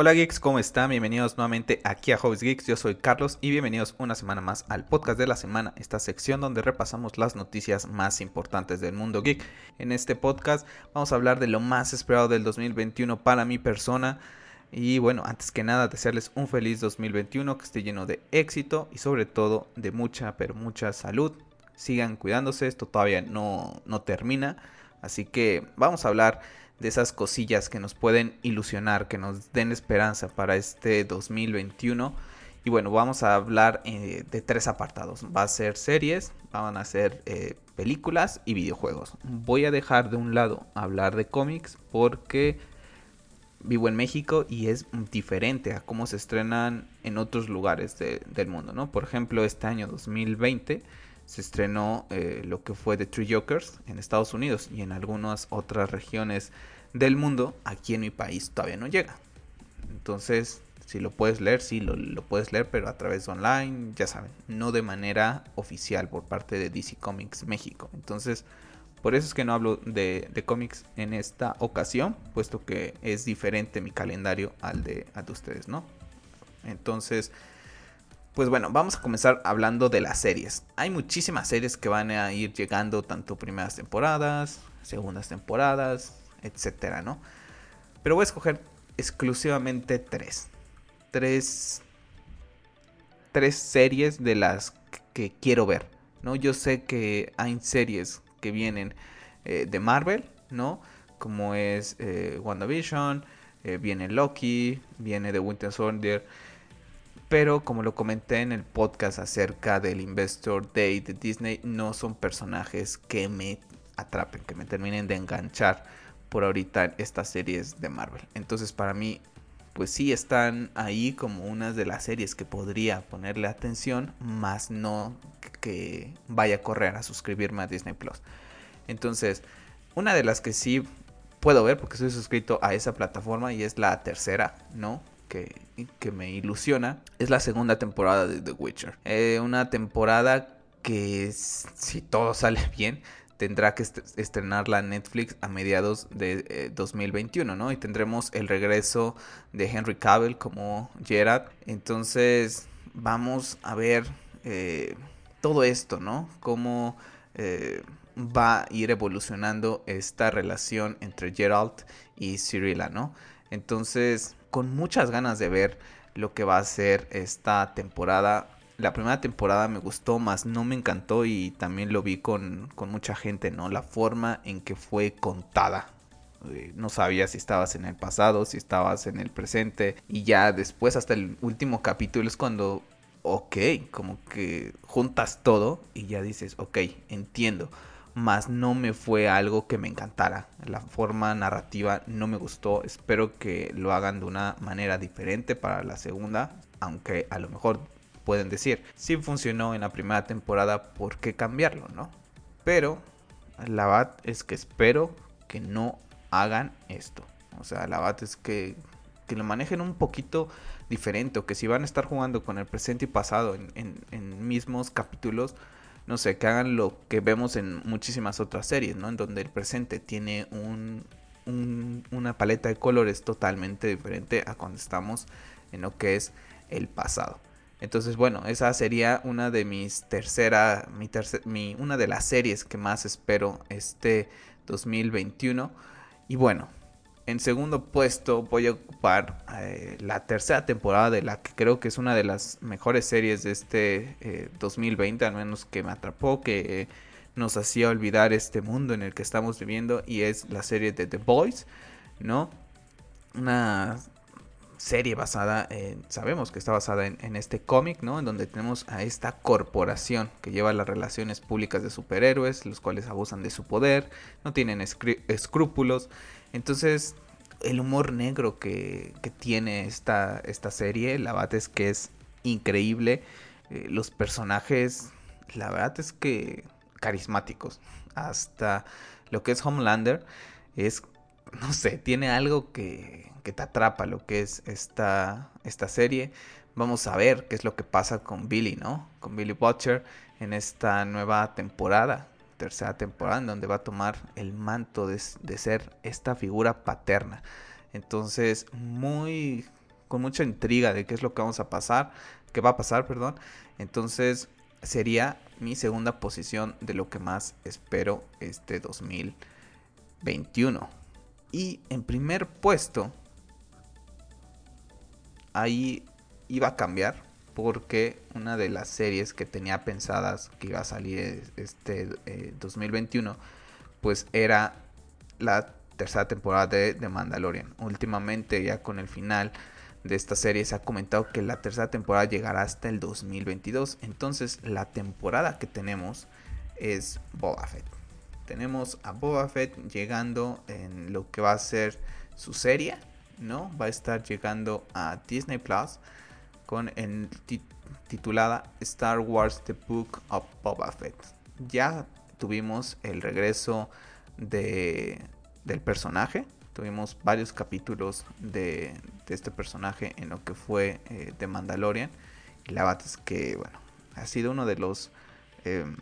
Hola geeks, ¿cómo están? Bienvenidos nuevamente aquí a Hobbies Geeks. Yo soy Carlos y bienvenidos una semana más al podcast de la semana, esta sección donde repasamos las noticias más importantes del mundo geek. En este podcast vamos a hablar de lo más esperado del 2021 para mi persona. Y bueno, antes que nada, desearles un feliz 2021 que esté lleno de éxito y sobre todo de mucha, pero mucha salud. Sigan cuidándose, esto todavía no, no termina. Así que vamos a hablar de esas cosillas que nos pueden ilusionar, que nos den esperanza para este 2021. Y bueno, vamos a hablar eh, de tres apartados. Va a ser series, van a ser eh, películas y videojuegos. Voy a dejar de un lado hablar de cómics porque vivo en México y es diferente a cómo se estrenan en otros lugares del mundo, ¿no? Por ejemplo, este año 2020 se estrenó eh, lo que fue The Three Jokers en Estados Unidos y en algunas otras regiones del mundo, aquí en mi país todavía no llega. Entonces, si lo puedes leer, sí, lo, puedes leer, pero a través de online, ya saben, no de manera oficial por parte de DC Comics México. Entonces, por eso es que no hablo de, cómics en esta ocasión, puesto que es diferente mi calendario al de, al de ustedes, ¿no? Entonces, pues bueno, vamos a comenzar hablando de las series. Hay muchísimas series que van a ir llegando, tanto primeras temporadas, segundas temporadas, etcétera, ¿no? Pero voy a escoger exclusivamente tres. Tres. Tres series de las que quiero ver, ¿no? Yo sé que hay series que vienen eh, de Marvel, ¿no? Como es eh, WandaVision, eh, viene Loki, viene de Winter Soldier pero como lo comenté en el podcast acerca del Investor Day de Disney, no son personajes que me atrapen, que me terminen de enganchar por ahorita estas series de Marvel. Entonces para mí, pues sí están ahí como unas de las series que podría ponerle atención, más no que vaya a correr a suscribirme a Disney Plus. Entonces, una de las que sí puedo ver porque estoy suscrito a esa plataforma y es la tercera, ¿no? Que, me ilusiona es la segunda temporada de The Witcher. Eh, una temporada que si todo sale bien tendrá que estrenarla Netflix a mediados de 2021, eh, ¿no? Y tendremos el regreso de Henry Cavill como Gerard. Entonces vamos a ver eh, todo esto, ¿no? Cómo va a ir evolucionando esta relación entre Geralt y Cyrilla, ¿no? Entonces con muchas ganas de ver lo que va a ser esta temporada. La primera temporada me gustó, más no me encantó y también lo vi con, mucha gente, ¿no? La forma en que fue contada. Eh, no sabía si estabas en el pasado, si estabas en el presente. Y ya después, hasta el último capítulo, es cuando, ok, como que juntas todo y ya dices, ok, entiendo más no me fue algo que me encantara. La forma narrativa no me gustó. Espero que lo hagan de una manera diferente para la segunda, aunque a lo mejor pueden decir, si funcionó en la primera temporada, ¿por qué cambiarlo, no? Pero la verdad es que espero que no hagan esto. O sea, la verdad es que, que lo manejen un poquito diferente o que si van a estar jugando con el presente y pasado en, en mismos capítulos, no sé, que hagan lo que vemos en muchísimas otras series, ¿no? En donde el presente tiene un, una paleta de colores totalmente diferente a cuando estamos en lo que es el pasado. Entonces, bueno, esa sería una de mis tercera, mi, una de las series que más espero este 2021. Y bueno, en segundo puesto voy a ocupar eh, la tercera temporada de la que creo que es una de las mejores series de este 2020, eh, al menos que me atrapó, que nos hacía olvidar este mundo en el que estamos viviendo y es la serie de The Boys, ¿no? Una serie basada en, sabemos que está basada en, en este cómic, ¿no? En donde tenemos a esta corporación que lleva las relaciones públicas de superhéroes, los cuales abusan de su poder, no tienen escrúpulos entonces, el humor negro que, tiene esta, esta serie, la verdad es que es increíble. Eh, los personajes, la verdad es que carismáticos. Hasta lo que es Homelander es, no sé, tiene algo que, que te atrapa lo que es esta, esta serie. Vamos a ver qué es lo que pasa con Billy, ¿no? Con Billy Butcher en esta nueva temporada tercera temporada en donde va a tomar el manto de, ser esta figura paterna. Entonces, muy con mucha intriga de qué es lo que vamos a pasar, qué va a pasar, perdón. Entonces sería mi segunda posición de lo que más espero este 2021. Y en primer puesto, ahí iba a cambiar porque una de las series que tenía pensadas que iba a salir este 2021 eh, pues era la tercera temporada de, de Mandalorian. Últimamente ya con el final de esta serie se ha comentado que la tercera temporada llegará hasta el 2022. Entonces la temporada que tenemos es Boba Fett. Tenemos a Boba Fett llegando en lo que va a ser su serie, ¿no? Va a estar llegando a Disney Plus con titulada Star Wars The Book of Boba Fett. Ya tuvimos el regreso de, del personaje. Tuvimos varios capítulos de, este personaje en lo que fue eh, de Mandalorian. Y la verdad es que, bueno, ha sido uno de los em,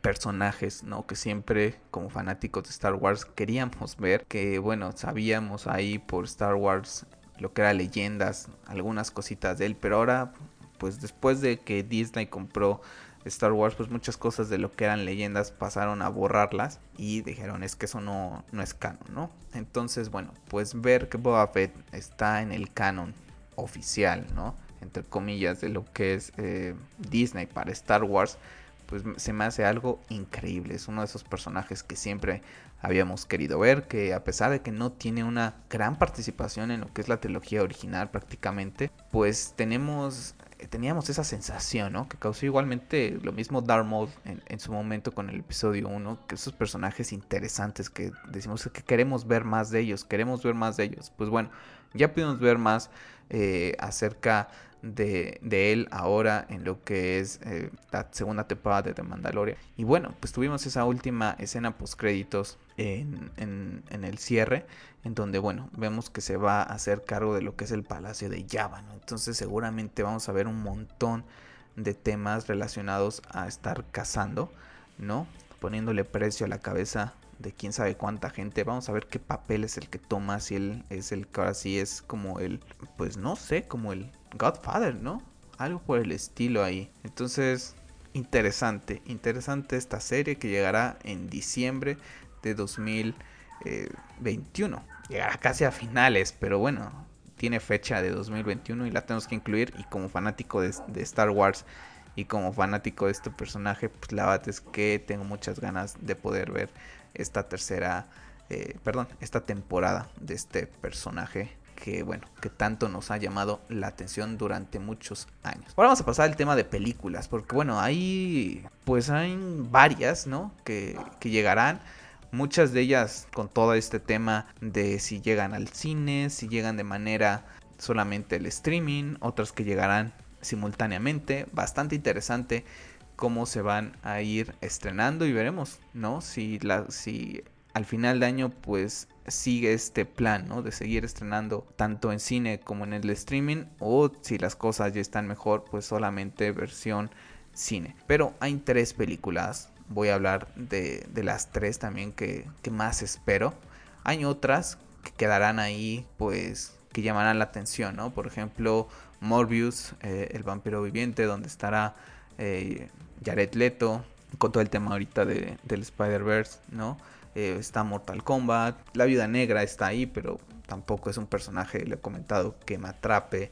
personajes, ¿no? Que siempre, como fanáticos de Star Wars, queríamos ver. Que, bueno, sabíamos ahí por Star Wars lo que era leyendas, algunas cositas de él. Pero ahora, pues después de que Disney compró Star Wars, pues muchas cosas de lo que eran leyendas pasaron a borrarlas y dijeron es que eso no, no es canon, ¿no? Entonces, bueno, pues ver que Boba Fett está en el canon oficial, ¿no? Entre comillas, de lo que es eh, Disney para Star Wars, pues se me hace algo increíble. Es uno de esos personajes que siempre habíamos querido ver, que a pesar de que no tiene una gran participación en lo que es la trilogía original prácticamente, pues tenemos teníamos esa sensación, ¿no? Que causó igualmente lo mismo Darth Maul en, su momento con el episodio 1, que esos personajes interesantes que decimos que queremos ver más de ellos, queremos ver más de ellos. Pues bueno, ya pudimos ver más eh, acerca de, él ahora en lo que es eh, la segunda temporada de The Mandalorian. Y bueno, pues tuvimos esa última escena post créditos en, el cierre, en donde bueno, vemos que se va a hacer cargo de lo que es el Palacio de Java, Entonces seguramente vamos a ver un montón de temas relacionados a estar cazando, ¿no? Poniéndole precio a la cabeza de quién sabe cuánta gente. Vamos a ver qué papel es el que toma, si él es el que ahora sí es como el, pues no sé, como el Godfather, ¿no? Algo por el estilo ahí. Entonces, interesante, interesante esta serie que llegará en diciembre de 2021. Llegará casi a finales, pero bueno, tiene fecha de 2021 y la tenemos que incluir. Y como fanático de, Star Wars y como fanático de este personaje, pues la verdad es que tengo muchas ganas de poder ver esta tercera, eh, perdón, esta temporada de este personaje que bueno, que tanto nos ha llamado la atención durante muchos años. Ahora vamos a pasar al tema de películas, porque bueno, hay pues hay varias, ¿no? Que, que llegarán. Muchas de ellas con todo este tema de si llegan al cine, si llegan de manera solamente el streaming, otras que llegarán simultáneamente. Bastante interesante cómo se van a ir estrenando y veremos, ¿no? Si, la, si al final de año pues sigue este plan, ¿no? De seguir estrenando tanto en cine como en el streaming o si las cosas ya están mejor, pues solamente versión cine. Pero hay tres películas, voy a hablar de, las tres también que, más espero. Hay otras que quedarán ahí, pues que llamarán la atención, ¿no? Por ejemplo, Morbius, eh, el vampiro viviente, donde estará eh, Jared Leto, con todo el tema ahorita de, del Spider-Verse, ¿no? Eh, está Mortal Kombat, la Viuda Negra está ahí, pero tampoco es un personaje, le he comentado, que me atrape.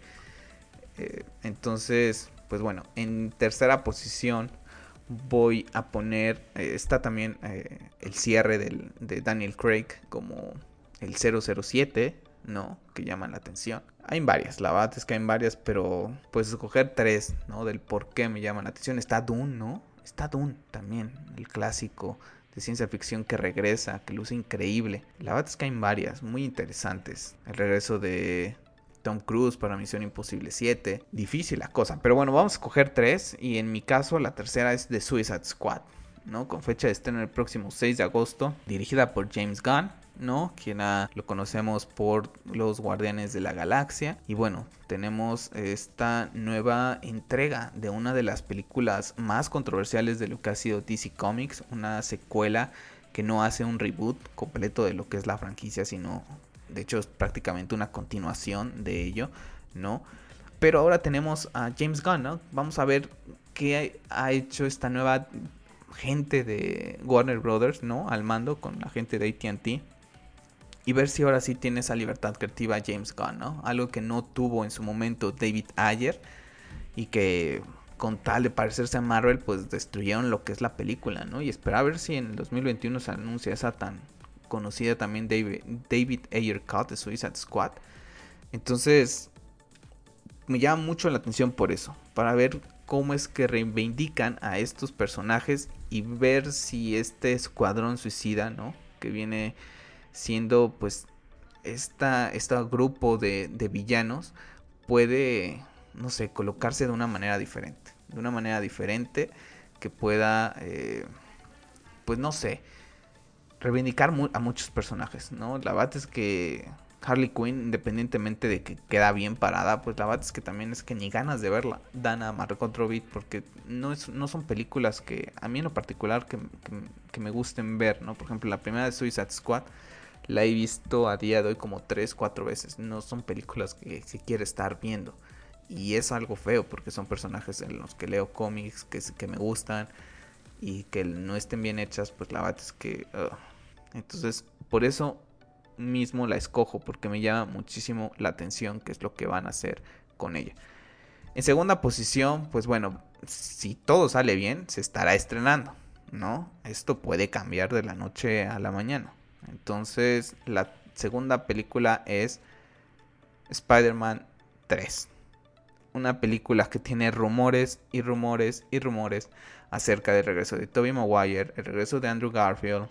Entonces, pues bueno, en tercera posición voy a poner, eh, está también el cierre de Daniel Craig como el 007, ¿no? Que llaman la atención. Hay varias, la verdad es que hay varias, pero pues escoger tres, ¿no? Del por qué me llaman la atención. Está Dune, ¿no? Está Dune también, el clásico de ciencia ficción que regresa, que luce increíble. La verdad es que hay varias, muy interesantes. El regreso de Tom Cruise para Misión Imposible 7. Difícil la cosa, pero bueno, vamos a escoger tres y en mi caso la tercera es The Suicide Squad, ¿no? Con fecha de estreno el próximo 6 de agosto, dirigida por James Gunn. ¿no? Quien lo conocemos por los Guardianes de la Galaxia. Y bueno, tenemos esta nueva entrega de una de las películas más controversiales de lo que ha sido DC Comics, una secuela que no hace un reboot completo de lo que es la franquicia, sino de hecho es prácticamente una continuación de ello, ¿no? Pero ahora tenemos a James Gunn, ¿no? Vamos a ver qué ha hecho esta nueva gente de Warner Brothers, ¿no? Al mando con la gente de ATT. Y ver si ahora sí tiene esa libertad creativa James Gunn, ¿no? Algo que no tuvo en su momento David Ayer y que con tal de parecerse a Marvel, pues destruyeron lo que es la película, ¿no? Y esperar a ver si en el 2021 se anuncia esa tan conocida también David, David Ayer Cut de Suicide Squad. Entonces, me llama mucho la atención por eso, para ver cómo es que reivindican a estos personajes y ver si este escuadrón suicida, ¿no? Que viene siendo pues esta, este grupo de, de villanos puede no sé, colocarse de una manera diferente. De una manera diferente que pueda, eh, pues no sé, reivindicar a muchos personajes, ¿no? La verdad es que Harley Quinn, independientemente de que queda bien parada, pues la verdad es que también es que ni ganas de verla dan a Margot Robbie porque no, es, no son películas que a mí en lo particular que, me gusten ver, ¿no? Por ejemplo, la primera de Suicide Squad la he visto a día de hoy como 3, 4 veces. No son películas que, se quiere estar viendo. Y es algo feo porque son personajes en los que leo cómics que, que me gustan y que no estén bien hechas, pues la verdad es que... Entonces, por eso mismo la escojo porque me llama muchísimo la atención qué es lo que van a hacer con ella. En segunda posición, pues bueno, si todo sale bien, se estará estrenando, ¿no? Esto puede cambiar de la noche a la mañana. Entonces, la segunda película es Spider-Man 3 una película que tiene rumores y rumores y rumores acerca del regreso de Tobey Maguire, el regreso de Andrew Garfield,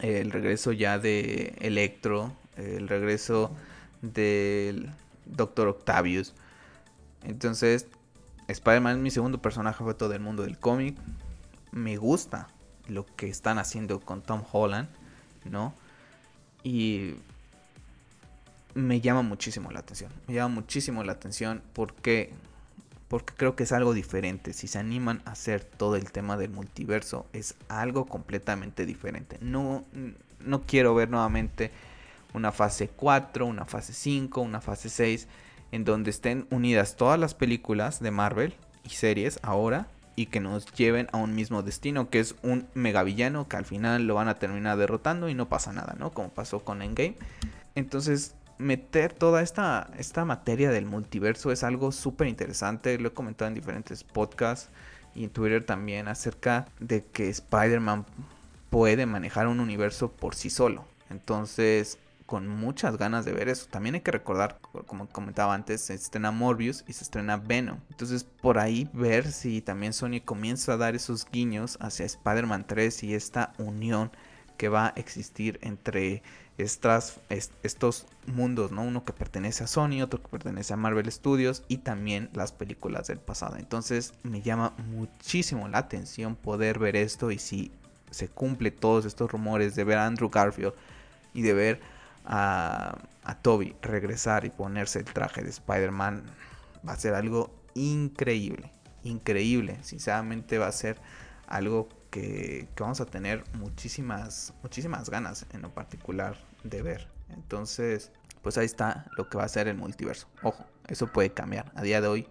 el regreso ya de Electro, el regreso del Doctor Octavius. Entonces, Spider-Man es mi segundo personaje todo del mundo del cómic. Me gusta lo que están haciendo con Tom Holland, ¿no? Y me llama muchísimo la atención. Me llama muchísimo la atención porque porque creo que es algo diferente. Si se animan a hacer todo el tema del multiverso, es algo completamente diferente. No, no quiero ver nuevamente una fase 4, una fase 5, una fase 6, en donde estén unidas todas las películas de Marvel y series ahora y que nos lleven a un mismo destino, que es un megavillano que al final lo van a terminar derrotando y no pasa nada, ¿no? Como pasó con Endgame. Entonces, meter toda esta, esta materia del multiverso es algo súper interesante. Lo he comentado en diferentes podcasts y en Twitter también acerca de que Spider-Man puede manejar un universo por sí solo. Entonces, con muchas ganas de ver eso. También hay que recordar, como comentaba antes, se estrena Morbius y se estrena Venom. Entonces, por ahí ver si también Sony comienza a dar esos guiños hacia Spider-Man 3 y esta unión que va a existir entre estos mundos, ¿no? Uno que pertenece a Sony, otro que pertenece a Marvel Studios y también las películas del pasado. Entonces me llama muchísimo la atención poder ver esto y si se cumple todos estos rumores de ver a Andrew Garfield y de ver a, a Toby regresar y ponerse el traje de Spider-Man, va a ser algo increíble, increíble. Sinceramente va a ser algo que, vamos a tener muchísimas, muchísimas ganas en lo particular de ver. Entonces, pues ahí está lo que va a ser el multiverso. Ojo, eso puede cambiar. A día de hoy,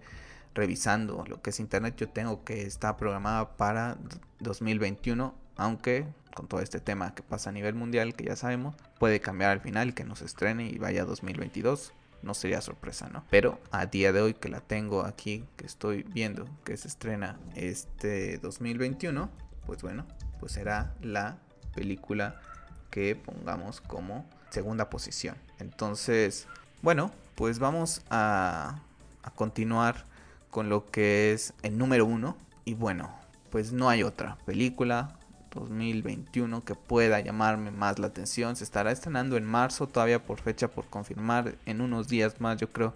revisando lo que es internet, yo tengo que está programada para 2021, aunque con todo este tema que pasa a nivel mundial, que ya sabemos, puede cambiar al final, que nos estrene y vaya a 2022. No sería sorpresa, ¿no? Pero a día de hoy que la tengo aquí, que estoy viendo que se estrena este 2021, pues bueno, pues será la película que pongamos como segunda posición. Entonces, bueno, pues vamos a, a continuar con lo que es el número uno. Y bueno, pues no hay otra película 2021 que pueda llamarme más la atención. Se estará estrenando en marzo, todavía por fecha por confirmar. En unos días más yo creo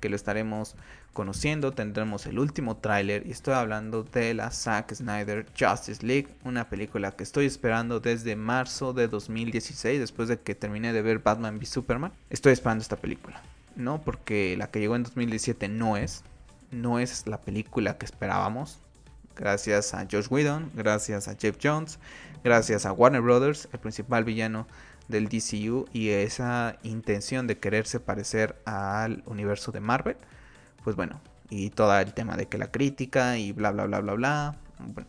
que lo estaremos conociendo. Tendremos el último tráiler y estoy hablando de la Zack Snyder Justice League, una película que estoy esperando desde marzo de 2016, después de que terminé de ver Batman v Superman. Estoy esperando esta película, no porque la que llegó en 2017 no es, no es la película que esperábamos. Gracias a Josh Whedon, gracias a Jeff Jones, gracias a Warner Brothers, el principal villano del DCU y esa intención de quererse parecer al universo de Marvel, pues bueno, y todo el tema de que la crítica y bla bla bla bla bla.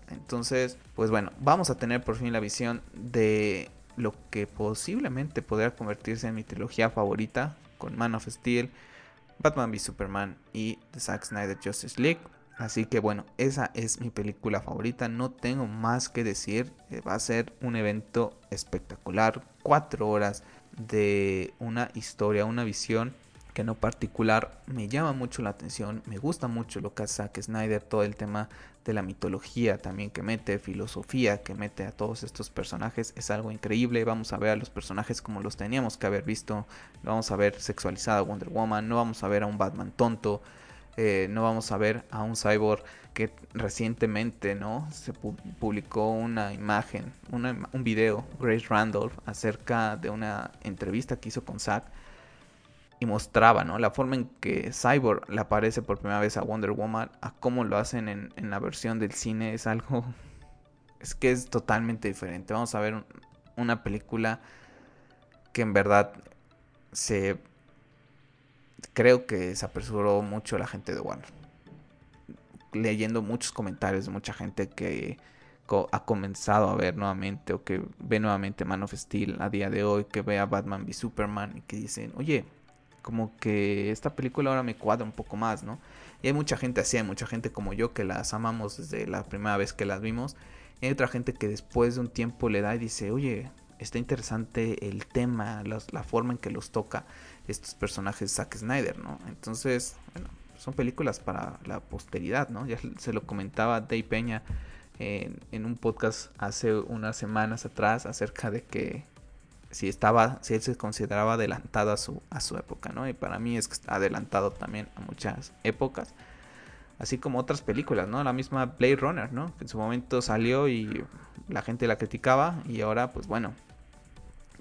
entonces, pues bueno, vamos a tener por fin la visión de lo que posiblemente podría convertirse en mi trilogía favorita con Man of Steel, Batman v Superman y The Zack Snyder Justice League. Así que bueno, esa es mi película favorita. No tengo más que decir. Eh, va a ser un evento espectacular. Cuatro horas de una historia, una visión que en lo particular me llama mucho la atención. Me gusta mucho lo que hace Zack Snyder, todo el tema de la mitología también que mete, filosofía que mete a todos estos personajes. Es algo increíble. Vamos a ver a los personajes como los teníamos que haber visto. Vamos a ver sexualizada Wonder Woman. No vamos a ver a un Batman tonto. Eh, no vamos a ver a un cyborg que recientemente no se publicó una imagen, un video, Grace Randolph, acerca de una entrevista que hizo con Zack y mostraba ¿no? la forma en que Cyborg le aparece por primera vez a Wonder Woman, a cómo lo hacen en, en la versión del cine, es algo, es que es totalmente diferente. Vamos a ver una película que en verdad se creo que se apresuró mucho la gente de Warner. Leyendo muchos comentarios de mucha gente que ha comenzado a ver nuevamente o que ve nuevamente Man of Steel a día de hoy, que ve a Batman v Superman y que dicen, oye, como que esta película ahora me cuadra un poco más, ¿no? Y hay mucha gente así, hay mucha gente como yo que las amamos desde la primera vez que las vimos. Y hay otra gente que después de un tiempo le da y dice, oye, está interesante el tema, la forma en que los toca estos personajes Zack Snyder, ¿no? Entonces, bueno, son películas para la posteridad, ¿no? Ya se lo comentaba Dave Peña en, un podcast hace unas semanas atrás acerca de que si estaba, si él se consideraba adelantado a su, a su época, ¿no? Y para mí es que está adelantado también a muchas épocas. Así como otras películas, ¿no? La misma Blade Runner, ¿no? Que en su momento salió y la gente la criticaba y ahora, pues bueno,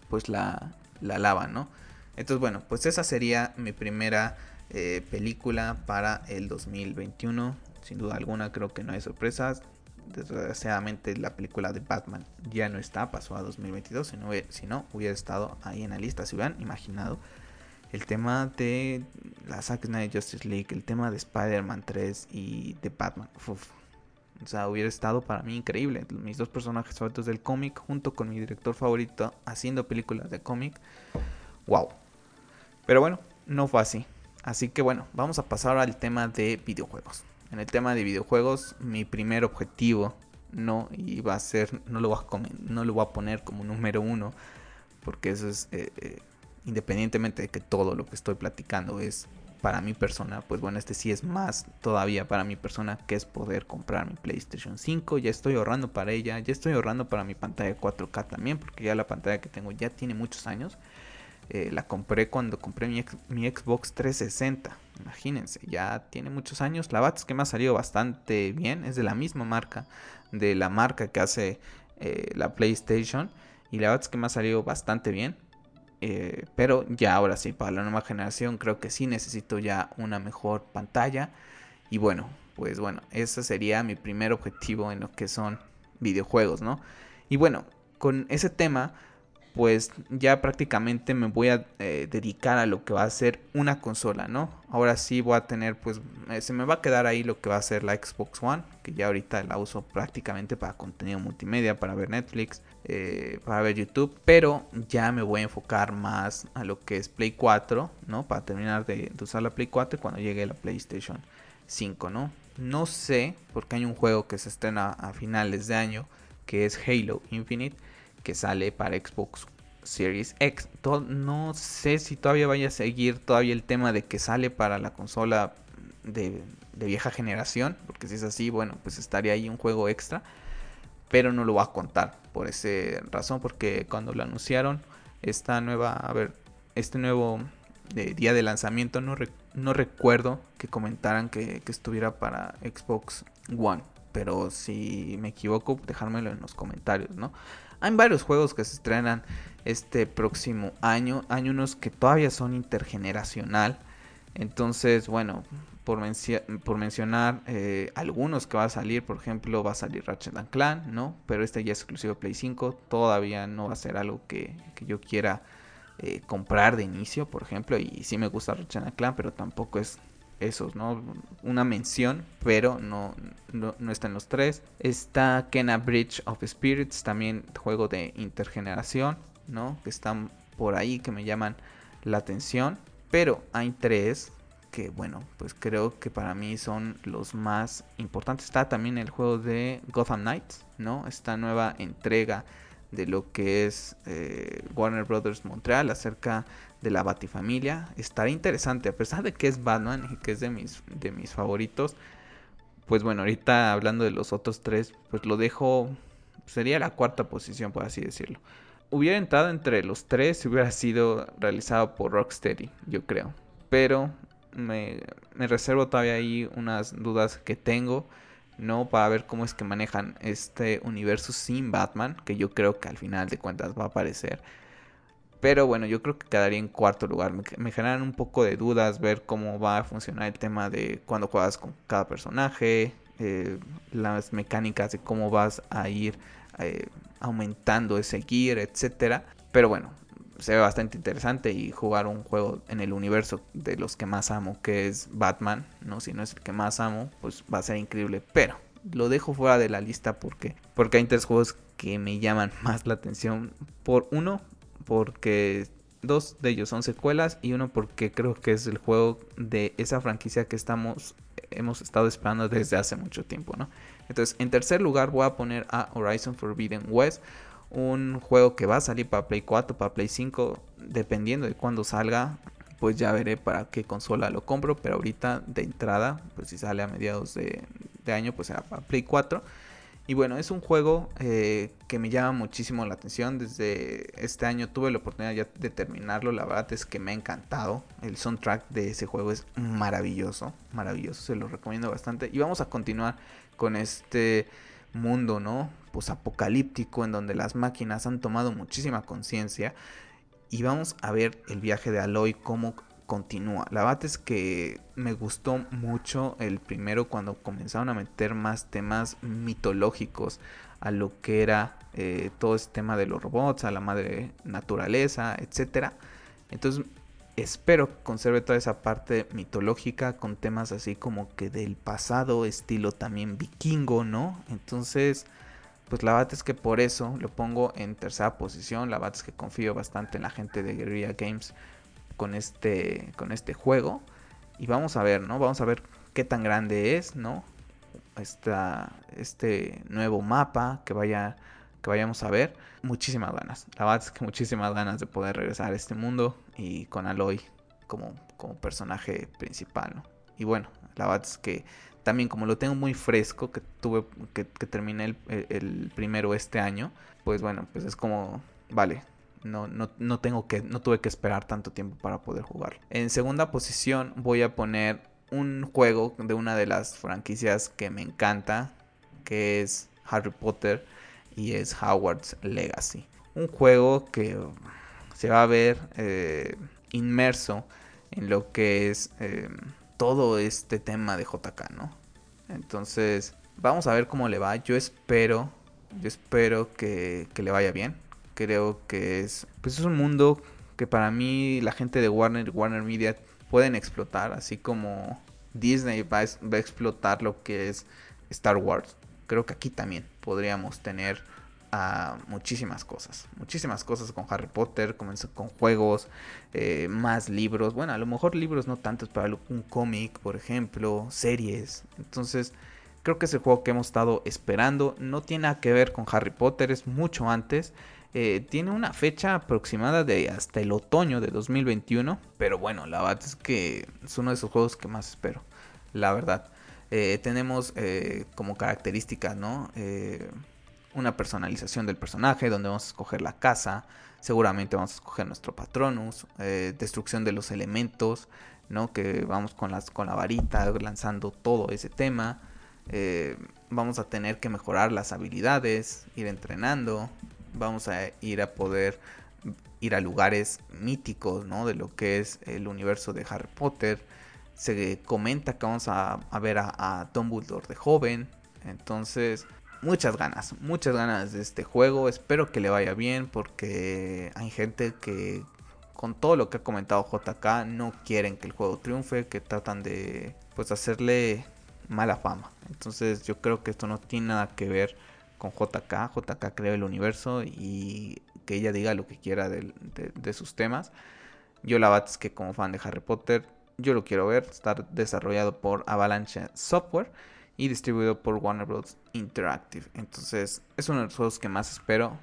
pues la, la alaban, ¿no? Entonces, bueno, pues esa sería mi primera eh, película para el 2021. Sin duda alguna, creo que no hay sorpresas. Desgraciadamente, la película de Batman ya no está, pasó a 2022. Si no, si no hubiera estado ahí en la lista, si hubieran imaginado el tema de la Zack Snyder Justice League, el tema de Spider-Man 3 y de Batman. O sea, hubiera estado para mí increíble. Mis dos personajes favoritos del cómic, junto con mi director favorito haciendo películas de cómic. Wow. Pero bueno, no fue así. Así que bueno, vamos a pasar al tema de videojuegos. En el tema de videojuegos, mi primer objetivo no iba a ser, no lo voy a, poner como número uno, porque eso es, eh, eh, independientemente de que todo lo que estoy platicando es para mi persona, pues bueno, este sí es más todavía para mi persona, que es poder comprar mi PlayStation 5. Ya estoy ahorrando para ella, ya estoy ahorrando para mi pantalla 4K también, porque ya la pantalla que tengo ya tiene muchos años. Eh, la compré cuando compré mi, Xbox 360. Imagínense, ya tiene muchos años. La es que me ha salido bastante bien. Es de la misma marca, de la marca que hace eh, la PlayStation. Y la es que me ha salido bastante bien. Eh, pero ya ahora sí, para la nueva generación creo que sí necesito ya una mejor pantalla. Y bueno, pues bueno, ese sería mi primer objetivo en lo que son videojuegos, ¿no? Y bueno, con ese tema pues ya prácticamente me voy a eh, dedicar a lo que va a ser una consola, ¿no? Ahora sí voy a tener, pues eh, se me va a quedar ahí lo que va a ser la Xbox One, que ya ahorita la uso prácticamente para contenido multimedia, para ver Netflix, eh, para ver YouTube, pero ya me voy a enfocar más a lo que es Play 4, ¿no? Para terminar de, usar la Play 4 cuando llegue la PlayStation 5, ¿no? No sé, porque hay un juego que se estrena a finales de año, que es Halo Infinite que sale para Xbox Series X. no sé si todavía vaya a seguir todavía el tema de que sale para la consola de, vieja generación, porque si es así, bueno, pues estaría ahí un juego extra, pero no lo voy a contar por esa razón, porque cuando lo anunciaron, esta nueva, a ver, este nuevo eh, día de lanzamiento, no, no recuerdo que comentaran que, que estuviera para Xbox One, pero si me equivoco, dejármelo en los comentarios, ¿no? Hay varios juegos que se estrenan este próximo año. Hay unos que todavía son intergeneracional. Entonces, bueno, por, mencionar eh, algunos que va a salir, por ejemplo, va a salir Ratchet Clan, ¿no? Pero este ya es exclusivo Play 5, todavía no va a ser algo que, yo quiera eh, comprar de inicio, por ejemplo, y sí me gusta Ratchet Clan, pero tampoco es esos, ¿no? Una mención, pero no, no, no, está en los tres. Está Kena Bridge of Spirits, también juego de intergeneración, ¿no? Que están por ahí que me llaman la atención. Pero hay tres que, bueno, pues creo que para mí son los más importantes. Está también el juego de Gotham Knights, ¿no? Esta nueva entrega de lo que es eh, Warner Brothers Montreal acerca de la Batifamilia. Estará interesante, a pesar de que es Batman y que es de mis, de mis favoritos. Pues bueno, ahorita hablando de los otros tres, pues lo dejo. Sería la cuarta posición, por así decirlo. Hubiera entrado entre los tres si hubiera sido realizado por Rocksteady, yo creo. Pero me, reservo todavía ahí unas dudas que tengo, ¿no? Para ver cómo es que manejan este universo sin Batman, que yo creo que al final de cuentas va a aparecer. Pero bueno, yo creo que quedaría en cuarto lugar. Me, generan un poco de dudas ver cómo va a funcionar el tema de cuando juegas con cada personaje, eh, las mecánicas de cómo vas a ir eh, aumentando ese gear, etcétera. Pero bueno, se ve bastante interesante y jugar un juego en el universo de los que más amo, que es Batman, no si no es el que más amo, pues va a ser increíble, pero lo dejo fuera de la lista porque porque hay tres juegos que me llaman más la atención por uno porque dos de ellos son secuelas y uno porque creo que es el juego de esa franquicia que estamos hemos estado esperando desde hace mucho tiempo, ¿no? Entonces, en tercer lugar voy a poner a Horizon Forbidden West un juego que va a salir para Play 4, para Play 5, dependiendo de cuándo salga, pues ya veré para qué consola lo compro, pero ahorita de entrada, pues si sale a mediados de, año, pues será para Play 4. Y bueno, es un juego eh, que me llama muchísimo la atención. Desde este año tuve la oportunidad ya de terminarlo. La verdad es que me ha encantado. El soundtrack de ese juego es maravilloso. Maravilloso. Se lo recomiendo bastante. Y vamos a continuar con este mundo, ¿no? Pues apocalíptico en donde las máquinas han tomado muchísima conciencia y vamos a ver el viaje de Aloy cómo continúa. La verdad es que me gustó mucho el primero cuando comenzaron a meter más temas mitológicos a lo que era eh, todo este tema de los robots, a la madre naturaleza, etcétera. Entonces espero que conserve toda esa parte mitológica con temas así como que del pasado, estilo también vikingo, ¿no? Entonces, pues la verdad es que por eso lo pongo en tercera posición. La verdad es que confío bastante en la gente de Guerrilla Games con este, con este juego. Y vamos a ver, ¿no? Vamos a ver qué tan grande es, ¿no? Esta, este nuevo mapa que vaya que vayamos a ver. Muchísimas ganas. La verdad es que muchísimas ganas de poder regresar a este mundo y con Aloy como, como personaje principal. ¿no? Y bueno, la verdad es que también como lo tengo muy fresco, que tuve, que, terminé el, primero este año, pues bueno, pues es como, vale, no, no, no, tengo que, no tuve que esperar tanto tiempo para poder jugar. En segunda posición voy a poner un juego de una de las franquicias que me encanta, que es Harry Potter y es Howard's Legacy. Un juego que se va a ver eh, inmerso en lo que es eh, todo este tema de JK, ¿no? Entonces, vamos a ver cómo le va. Yo espero, yo espero que, le vaya bien. Creo que es, pues es un mundo que para mí la gente de Warner, Warner Media pueden explotar, así como Disney va a explotar lo que es Star Wars. Creo que aquí también podríamos tener a muchísimas cosas, muchísimas cosas con Harry Potter, con, con juegos, eh, más libros, bueno, a lo mejor libros no tantos, pero un cómic, por ejemplo, series, entonces creo que es el juego que hemos estado esperando, no tiene nada que ver con Harry Potter, es mucho antes, eh, tiene una fecha aproximada de hasta el otoño de 2021, pero bueno, la verdad es que es uno de esos juegos que más espero, la verdad. Eh, tenemos eh, como características, ¿no? Una personalización del personaje, donde vamos a escoger la casa, seguramente vamos a escoger nuestro patronus, destrucción de los elementos, ¿no? Que vamos con, las, con la varita lanzando todo ese tema. vamos a tener que mejorar las habilidades, ir entrenando, vamos a ir a poder ir a lugares míticos, ¿no? De lo que es el universo de Harry Potter Se comenta que vamos a, ver a, a Dumbledore de joven. Entonces, muchas ganas, muchas ganas de este juego. Espero que le vaya bien porque hay gente que con todo lo que ha comentado JK no quieren que el juego triunfe, que tratan de pues hacerle mala fama. Entonces yo creo que esto no tiene nada que ver con JK. JK crea el universo y que ella diga lo que quiera de, sus temas. Yo la verdad es que como fan de Harry Potter, yo lo quiero ver. Estar desarrollado por Avalanche Software y distribuido por Warner Bros. Interactive. Entonces es uno de los que más espero.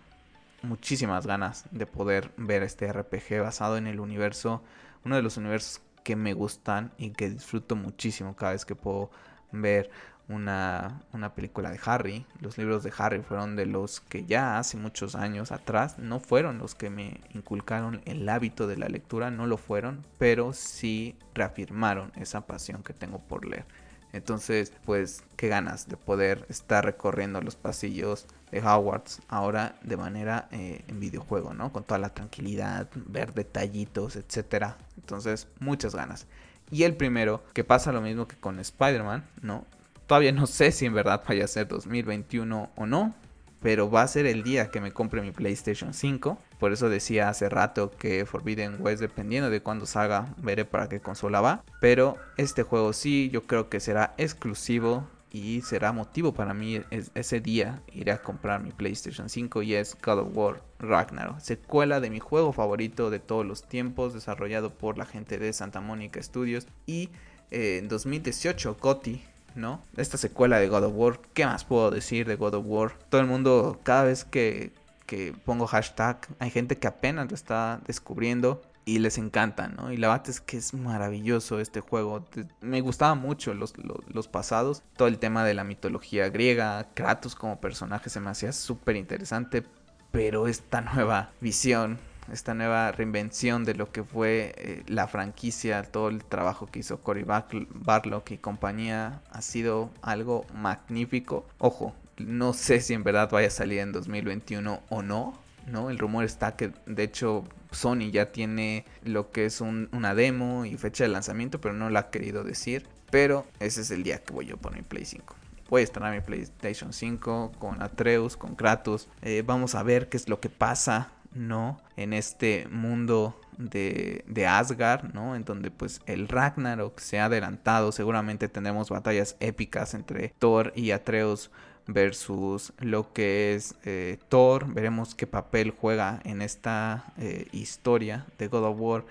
Muchísimas ganas de poder ver este RPG basado en el universo. Uno de los universos que me gustan y que disfruto muchísimo cada vez que puedo ver una, una, película de Harry. Los libros de Harry fueron de los que ya hace muchos años atrás no fueron los que me inculcaron el hábito de la lectura, no lo fueron, pero sí reafirmaron esa pasión que tengo por leer. Entonces, pues, qué ganas de poder estar recorriendo los pasillos de Hogwarts ahora de manera eh, en videojuego, ¿no? Con toda la tranquilidad, ver detallitos, etcétera. Entonces, muchas ganas. Y el primero, que pasa lo mismo que con Spider-Man, ¿no? Todavía no sé si en verdad vaya a ser 2021 o no, pero va a ser el día que me compre mi PlayStation 5. Por eso decía hace rato que Forbidden West, dependiendo de cuándo salga, veré para qué consola va. Pero este juego sí, yo creo que será exclusivo y será motivo para mí ese día iré a comprar mi PlayStation 5 y es God of War Ragnarok, secuela de mi juego favorito de todos los tiempos, desarrollado por la gente de Santa Mónica Studios y eh, en 2018 GOTY ¿no? Esta secuela de God of War, ¿qué más puedo decir de God of War? Todo el mundo, cada vez que, que pongo hashtag, hay gente que apenas lo está descubriendo y les encanta, ¿no? Y la verdad es que es maravilloso este juego. Me gustaba mucho los, los, pasados. Todo el tema de la mitología griega, Kratos como personaje se me hacía súper interesante. Pero esta nueva visión, esta nueva reinvención de lo que fue eh, la franquicia, todo el trabajo que hizo Cory Barlock y compañía, ha sido algo magnífico. Ojo, no sé si en verdad vaya a salir en 2021 o no. ¿no? El rumor está que de hecho Sony ya tiene lo que es una demo y fecha de lanzamiento, pero no la ha querido decir. Pero ese es el día que voy yo por mi Play 5. Voy a estrenar mi PlayStation 5 con Atreus, con Kratos. Eh, vamos a ver qué es lo que pasa, ¿no? En este mundo de, de, Asgard, ¿no? En donde pues el Ragnarok se ha adelantado. Seguramente tendremos batallas épicas entre Thor y Atreus versus lo que es eh, Thor. Veremos qué papel juega en esta eh, historia de God of War.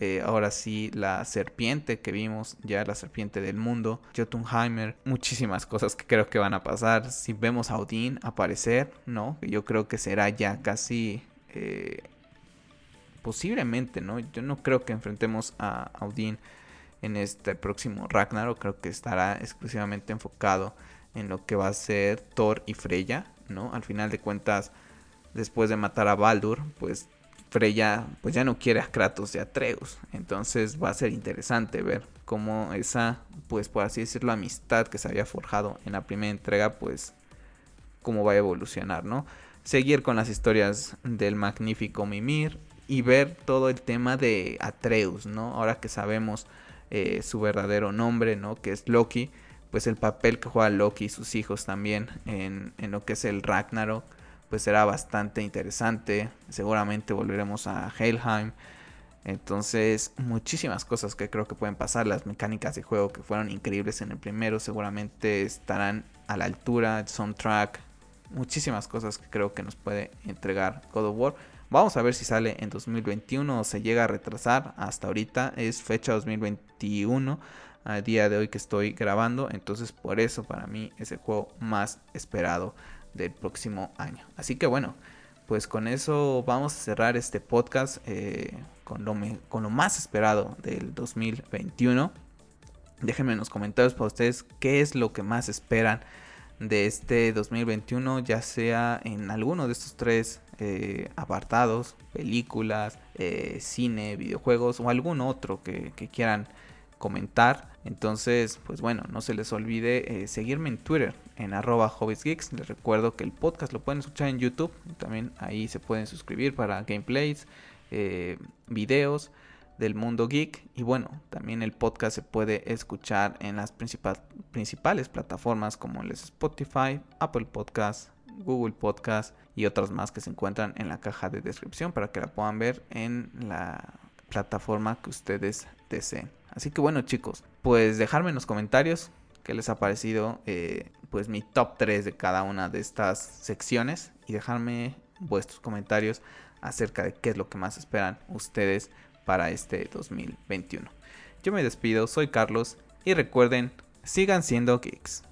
Eh, ahora sí, la serpiente que vimos, ya la serpiente del mundo, Jotunheimer, muchísimas cosas que creo que van a pasar. Si vemos a Odín aparecer, ¿no? Yo creo que será ya casi posiblemente, ¿no? Yo no creo que enfrentemos a Odín en este próximo Ragnarok, creo que estará exclusivamente enfocado en lo que va a ser Thor y Freya, ¿no? Al final de cuentas, después de matar a Baldur, pues Freya pues ya no quiere a Kratos y a Atreus. Entonces va a ser interesante ver cómo esa, pues por así decirlo, amistad que se había forjado en la primera entrega, pues cómo va a evolucionar, ¿no? Seguir con las historias del magnífico Mimir y ver todo el tema de Atreus, ¿no? Ahora que sabemos eh, su verdadero nombre, ¿no? Que es Loki pues el papel que juega Loki y sus hijos también en, lo que es el Ragnarok, pues será bastante interesante. Seguramente volveremos a Helheim. Entonces, muchísimas cosas que creo que pueden pasar. Las mecánicas de juego que fueron increíbles en el primero seguramente estarán a la altura. soundtrack, muchísimas cosas que creo que nos puede entregar God of War. Vamos a ver si sale en 2021 o se llega a retrasar. Hasta ahorita es fecha 2021 a día de hoy que estoy grabando. Entonces por eso para mí es el juego más esperado del próximo año. Así que bueno, pues con eso vamos a cerrar este podcast eh, con, lo con lo más esperado del 2021. Déjenme en los comentarios para ustedes qué es lo que más esperan de este 2021, ya sea en alguno de estos tres eh, apartados, películas, eh, cine, videojuegos o algún otro que, quieran comentar. Entonces, pues bueno, no se les olvide eh, seguirme en Twitter, en arroba hobbiesgeeks. Les recuerdo que el podcast lo pueden escuchar en YouTube. También ahí se pueden suscribir para gameplays, videos. Del mundo geek. Y bueno, también el podcast se puede escuchar en las principales plataformas como el Spotify, Apple Podcast, Google Podcast y otras más que se encuentran en la caja de descripción para que la puedan ver en la plataforma que ustedes deseen. Así que bueno chicos, pues dejarme en los comentarios qué les ha parecido eh, pues mi top 3 de cada una de estas secciones y dejarme vuestros comentarios acerca de qué es lo que más esperan ustedes para este 2021. Yo me despido, soy Carlos y recuerden, sigan siendo geeks.